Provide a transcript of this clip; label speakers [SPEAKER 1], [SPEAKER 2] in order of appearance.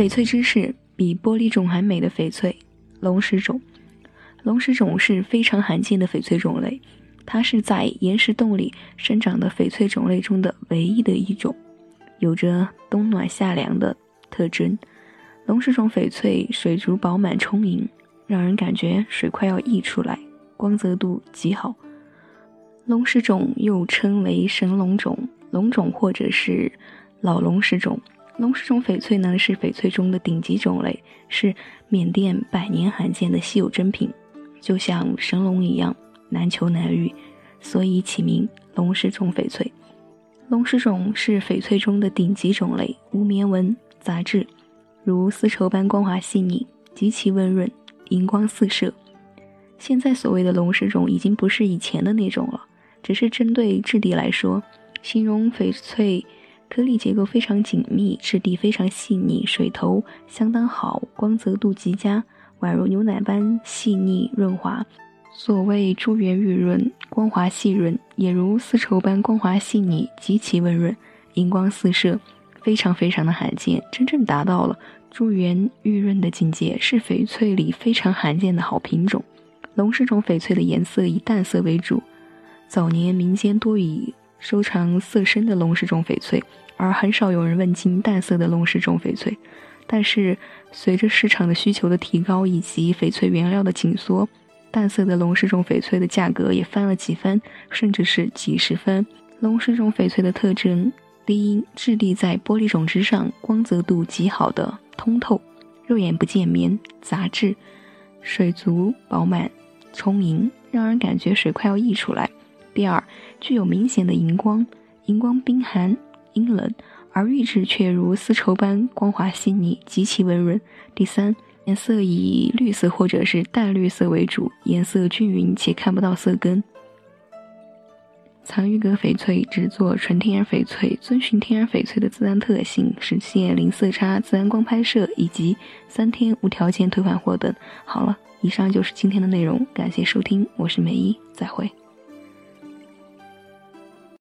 [SPEAKER 1] 翡翠知识：比玻璃种还美的翡翠——龙石种。龙石种是非常罕见的翡翠种类，它是在岩石洞里生长的翡翠种类中的唯一的一种，有着冬暖夏凉的特征。龙石种翡翠水足饱满充盈，让人感觉水快要溢出来，光泽度极好。龙石种又称为神龙种、龙种或者是老龙石种。龙石种翡翠呢是翡翠中的顶级种类，是缅甸百年罕见的稀有珍品。就像神龙一样难求难遇，所以起名龙石种翡翠。龙石种是翡翠中的顶级种类，无棉纹、杂质，如丝绸般光滑细腻，极其温润，银光四射。现在所谓的龙石种已经不是以前的那种了，只是针对质地来说，形容翡翠颗粒结构非常紧密，质地非常细腻，水头相当好，光泽度极佳。宛如牛奶般细腻润滑，所谓珠圆玉润、光滑细润，也如丝绸般光滑细腻、极其温润、荧光四射，非常非常的罕见，真正达到了珠圆玉润的境界，是翡翠里非常罕见的好品种。龙是种翡翠的颜色以淡色为主，早年民间多以收藏色深的龙石种翡翠，而很少有人问津淡色的龙石种翡翠。但是，随着市场的需求的提高以及翡翠原料的紧缩，淡色的龙石种翡翠的价格也翻了几番，甚至是几十番。龙石种翡翠的特征：第一，质地在玻璃种之上，光泽度极好的通透，肉眼不见棉杂质，水足饱满充盈，让人感觉水快要溢出来。第二，具有明显的荧光，荧光冰寒阴冷。而玉质却如丝绸般光滑细腻，极其温润。第三，颜色以绿色或者是淡绿色为主，颜色均匀且看不到色根。藏玉阁翡翠只做纯天然翡翠，遵循天然翡翠的自然特性，实现零色差、自然光拍摄以及三天无条件退换货等。好了，以上就是今天的内容，感谢收听，我是梅一，再会。